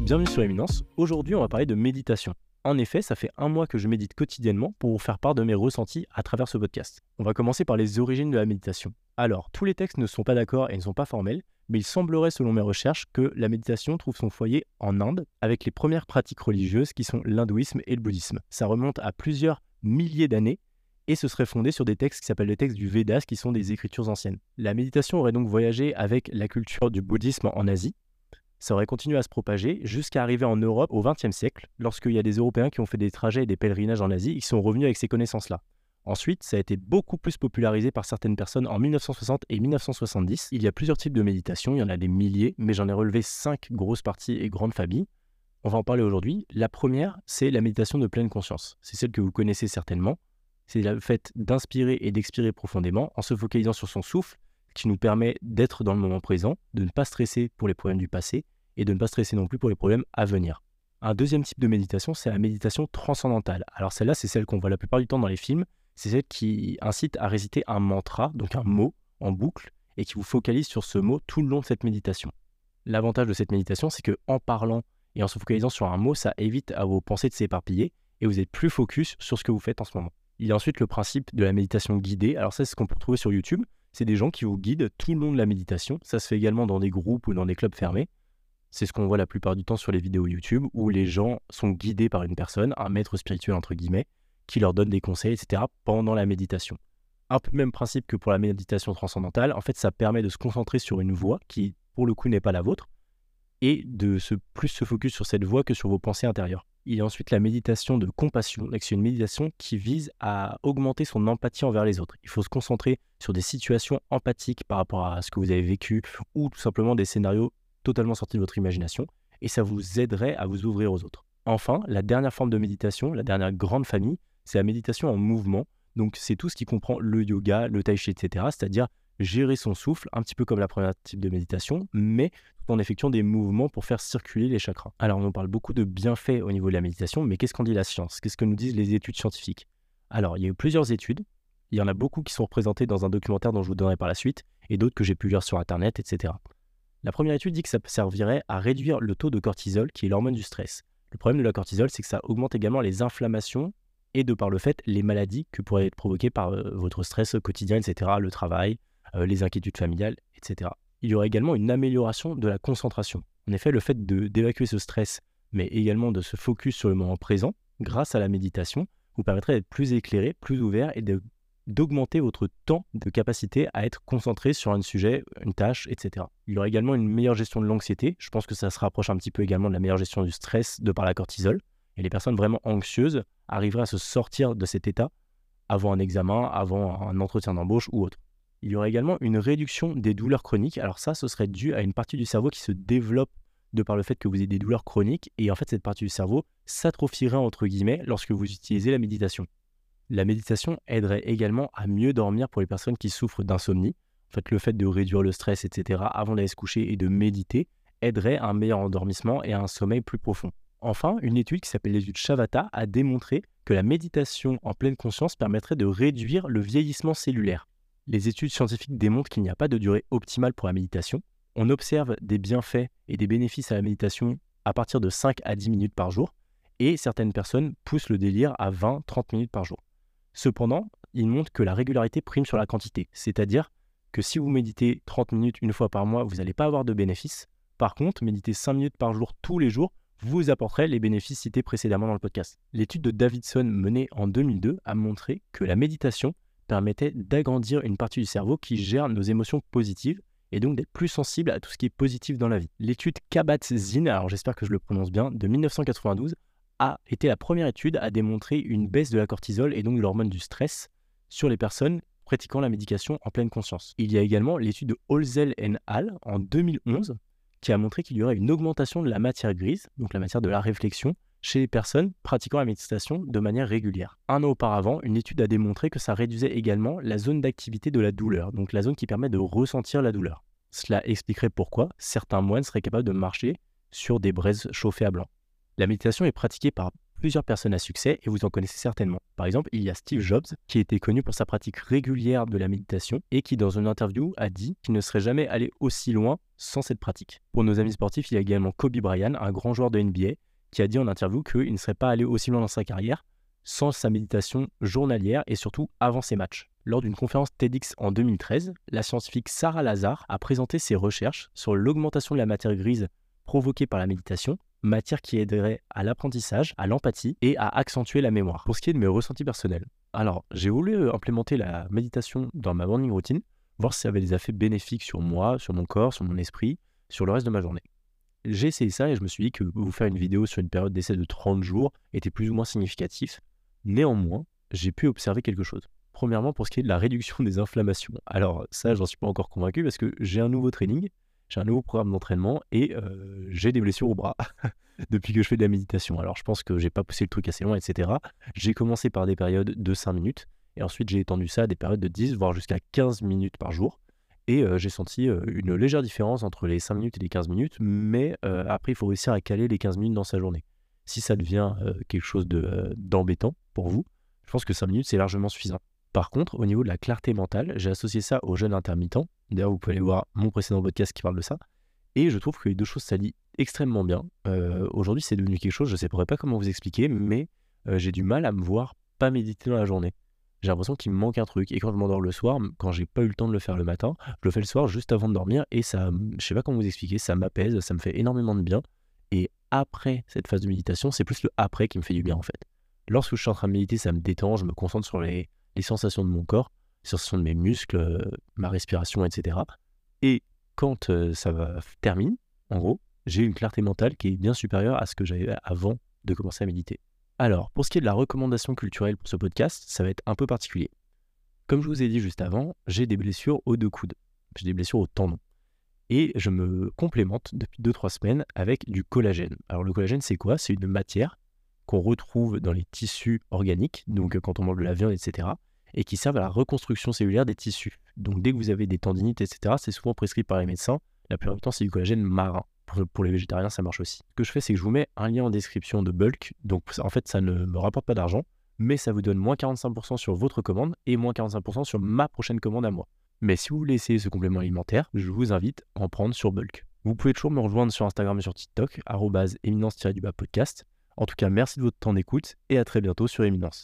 bienvenue sur Éminence. Aujourd'hui, on va parler de méditation. En effet, ça fait un mois que je médite quotidiennement pour vous faire part de mes ressentis à travers ce podcast. On va commencer par les origines de la méditation. Alors, tous les textes ne sont pas d'accord et ne sont pas formels, mais il semblerait, selon mes recherches, que la méditation trouve son foyer en Inde, avec les premières pratiques religieuses qui sont l'hindouisme et le bouddhisme. Ça remonte à plusieurs milliers d'années et ce serait fondé sur des textes qui s'appellent les textes du Vedas, qui sont des écritures anciennes. La méditation aurait donc voyagé avec la culture du bouddhisme en Asie. Ça aurait continué à se propager jusqu'à arriver en Europe au XXe siècle, lorsqu'il y a des Européens qui ont fait des trajets et des pèlerinages en Asie, ils sont revenus avec ces connaissances-là. Ensuite, ça a été beaucoup plus popularisé par certaines personnes en 1960 et 1970. Il y a plusieurs types de méditation, il y en a des milliers, mais j'en ai relevé cinq grosses parties et grandes familles. On va en parler aujourd'hui. La première, c'est la méditation de pleine conscience. C'est celle que vous connaissez certainement c'est le fait d'inspirer et d'expirer profondément en se focalisant sur son souffle, qui nous permet d'être dans le moment présent, de ne pas stresser pour les problèmes du passé et de ne pas stresser non plus pour les problèmes à venir. Un deuxième type de méditation, c'est la méditation transcendantale. Alors celle-là, c'est celle qu'on voit la plupart du temps dans les films. C'est celle qui incite à réciter un mantra, donc un mot en boucle, et qui vous focalise sur ce mot tout le long de cette méditation. L'avantage de cette méditation, c'est que en parlant et en se focalisant sur un mot, ça évite à vos pensées de s'éparpiller et vous êtes plus focus sur ce que vous faites en ce moment. Il y a ensuite le principe de la méditation guidée. Alors ça, c'est ce qu'on peut trouver sur YouTube. C'est des gens qui vous guident tout le long de la méditation. Ça se fait également dans des groupes ou dans des clubs fermés. C'est ce qu'on voit la plupart du temps sur les vidéos YouTube, où les gens sont guidés par une personne, un maître spirituel entre guillemets, qui leur donne des conseils, etc. pendant la méditation. Un peu le même principe que pour la méditation transcendantale. En fait, ça permet de se concentrer sur une voix qui, pour le coup, n'est pas la vôtre, et de plus se focus sur cette voix que sur vos pensées intérieures. Il y a ensuite la méditation de compassion. C'est une méditation qui vise à augmenter son empathie envers les autres. Il faut se concentrer sur des situations empathiques par rapport à ce que vous avez vécu ou tout simplement des scénarios totalement sortis de votre imagination. Et ça vous aiderait à vous ouvrir aux autres. Enfin, la dernière forme de méditation, la dernière grande famille, c'est la méditation en mouvement. Donc c'est tout ce qui comprend le yoga, le tai chi, etc. C'est-à-dire gérer son souffle, un petit peu comme la première type de méditation, mais tout en effectuant des mouvements pour faire circuler les chakras. Alors on parle beaucoup de bienfaits au niveau de la méditation, mais qu'est-ce qu'en dit la science? Qu'est-ce que nous disent les études scientifiques? Alors il y a eu plusieurs études, il y en a beaucoup qui sont représentées dans un documentaire dont je vous donnerai par la suite, et d'autres que j'ai pu lire sur Internet, etc. La première étude dit que ça servirait à réduire le taux de cortisol, qui est l'hormone du stress. Le problème de la cortisol, c'est que ça augmente également les inflammations et de par le fait les maladies que pourraient être provoquées par euh, votre stress quotidien, etc., le travail, les inquiétudes familiales, etc. Il y aurait également une amélioration de la concentration. En effet, le fait d'évacuer ce stress, mais également de se focus sur le moment présent, grâce à la méditation, vous permettrait d'être plus éclairé, plus ouvert et d'augmenter votre temps de capacité à être concentré sur un sujet, une tâche, etc. Il y aurait également une meilleure gestion de l'anxiété. Je pense que ça se rapproche un petit peu également de la meilleure gestion du stress de par la cortisol. Et les personnes vraiment anxieuses arriveraient à se sortir de cet état avant un examen, avant un entretien d'embauche ou autre. Il y aurait également une réduction des douleurs chroniques. Alors ça, ce serait dû à une partie du cerveau qui se développe de par le fait que vous ayez des douleurs chroniques. Et en fait, cette partie du cerveau s'atrophierait, entre guillemets, lorsque vous utilisez la méditation. La méditation aiderait également à mieux dormir pour les personnes qui souffrent d'insomnie. En fait, le fait de réduire le stress, etc., avant d'aller se coucher et de méditer, aiderait à un meilleur endormissement et à un sommeil plus profond. Enfin, une étude qui s'appelle l'étude Shavata a démontré que la méditation en pleine conscience permettrait de réduire le vieillissement cellulaire. Les études scientifiques démontrent qu'il n'y a pas de durée optimale pour la méditation. On observe des bienfaits et des bénéfices à la méditation à partir de 5 à 10 minutes par jour, et certaines personnes poussent le délire à 20-30 minutes par jour. Cependant, il montre que la régularité prime sur la quantité, c'est-à-dire que si vous méditez 30 minutes une fois par mois, vous n'allez pas avoir de bénéfices. Par contre, méditer 5 minutes par jour tous les jours vous apporterait les bénéfices cités précédemment dans le podcast. L'étude de Davidson menée en 2002 a montré que la méditation permettait d'agrandir une partie du cerveau qui gère nos émotions positives et donc d'être plus sensible à tout ce qui est positif dans la vie. L'étude Kabat-Zinn, alors j'espère que je le prononce bien, de 1992 a été la première étude à démontrer une baisse de la cortisol et donc de l'hormone du stress sur les personnes pratiquant la médication en pleine conscience. Il y a également l'étude de Holzel et al. en 2011 qui a montré qu'il y aurait une augmentation de la matière grise, donc la matière de la réflexion, chez les personnes pratiquant la méditation de manière régulière. Un an auparavant, une étude a démontré que ça réduisait également la zone d'activité de la douleur, donc la zone qui permet de ressentir la douleur. Cela expliquerait pourquoi certains moines seraient capables de marcher sur des braises chauffées à blanc. La méditation est pratiquée par plusieurs personnes à succès et vous en connaissez certainement. Par exemple, il y a Steve Jobs qui était connu pour sa pratique régulière de la méditation et qui dans une interview a dit qu'il ne serait jamais allé aussi loin sans cette pratique. Pour nos amis sportifs, il y a également Kobe Bryant, un grand joueur de NBA, qui a dit en interview qu'il ne serait pas allé aussi loin dans sa carrière sans sa méditation journalière et surtout avant ses matchs. Lors d'une conférence TEDx en 2013, la scientifique Sarah Lazare a présenté ses recherches sur l'augmentation de la matière grise provoquée par la méditation, matière qui aiderait à l'apprentissage, à l'empathie et à accentuer la mémoire. Pour ce qui est de mes ressentis personnels, alors j'ai voulu euh, implémenter la méditation dans ma morning routine, voir si ça avait des effets bénéfiques sur moi, sur mon corps, sur mon esprit, sur le reste de ma journée. J'ai essayé ça et je me suis dit que vous faire une vidéo sur une période d'essai de 30 jours était plus ou moins significatif. Néanmoins, j'ai pu observer quelque chose. Premièrement, pour ce qui est de la réduction des inflammations. Alors ça, j'en suis pas encore convaincu parce que j'ai un nouveau training, j'ai un nouveau programme d'entraînement et euh, j'ai des blessures au bras depuis que je fais de la méditation. Alors je pense que j'ai pas poussé le truc assez loin, etc. J'ai commencé par des périodes de 5 minutes et ensuite j'ai étendu ça à des périodes de 10, voire jusqu'à 15 minutes par jour. Et j'ai senti une légère différence entre les 5 minutes et les 15 minutes, mais après il faut réussir à caler les 15 minutes dans sa journée. Si ça devient quelque chose d'embêtant pour vous, je pense que 5 minutes c'est largement suffisant. Par contre, au niveau de la clarté mentale, j'ai associé ça au jeûne intermittent. D'ailleurs, vous pouvez aller voir mon précédent podcast qui parle de ça. Et je trouve que les deux choses s'allient extrêmement bien. Aujourd'hui, c'est devenu quelque chose, je ne sais pas comment vous expliquer, mais j'ai du mal à me voir pas méditer dans la journée. J'ai l'impression qu'il me manque un truc. Et quand je m'endors le soir, quand j'ai pas eu le temps de le faire le matin, je le fais le soir juste avant de dormir et ça, je sais pas comment vous expliquer, ça m'apaise, ça me fait énormément de bien. Et après cette phase de méditation, c'est plus le après qui me fait du bien en fait. Lorsque je suis en train de méditer, ça me détend, je me concentre sur les, les sensations de mon corps, les sensations de mes muscles, euh, ma respiration, etc. Et quand euh, ça termine, en gros, j'ai une clarté mentale qui est bien supérieure à ce que j'avais avant de commencer à méditer. Alors, pour ce qui est de la recommandation culturelle pour ce podcast, ça va être un peu particulier. Comme je vous ai dit juste avant, j'ai des blessures aux deux coudes. J'ai des blessures au tendon. Et je me complémente depuis 2-3 semaines avec du collagène. Alors le collagène, c'est quoi? C'est une matière qu'on retrouve dans les tissus organiques, donc euh, quand on mange de la viande, etc., et qui servent à la reconstruction cellulaire des tissus. Donc dès que vous avez des tendinites, etc., c'est souvent prescrit par les médecins. La plupart du temps, c'est du collagène marin. Pour, les végétariens, ça marche aussi. Ce que je fais, c'est que je vous mets un lien en description de bulk. Donc en fait, ça ne me rapporte pas d'argent, mais ça vous donne moins 45% sur votre commande et moins 45% sur ma prochaine commande à moi. Mais si vous voulez essayer ce complément alimentaire, je vous invite à en prendre sur bulk. Vous pouvez toujours me rejoindre sur Instagram et sur TikTok, éminence-podcast. En tout cas, merci de votre temps d'écoute et à très bientôt sur Éminence.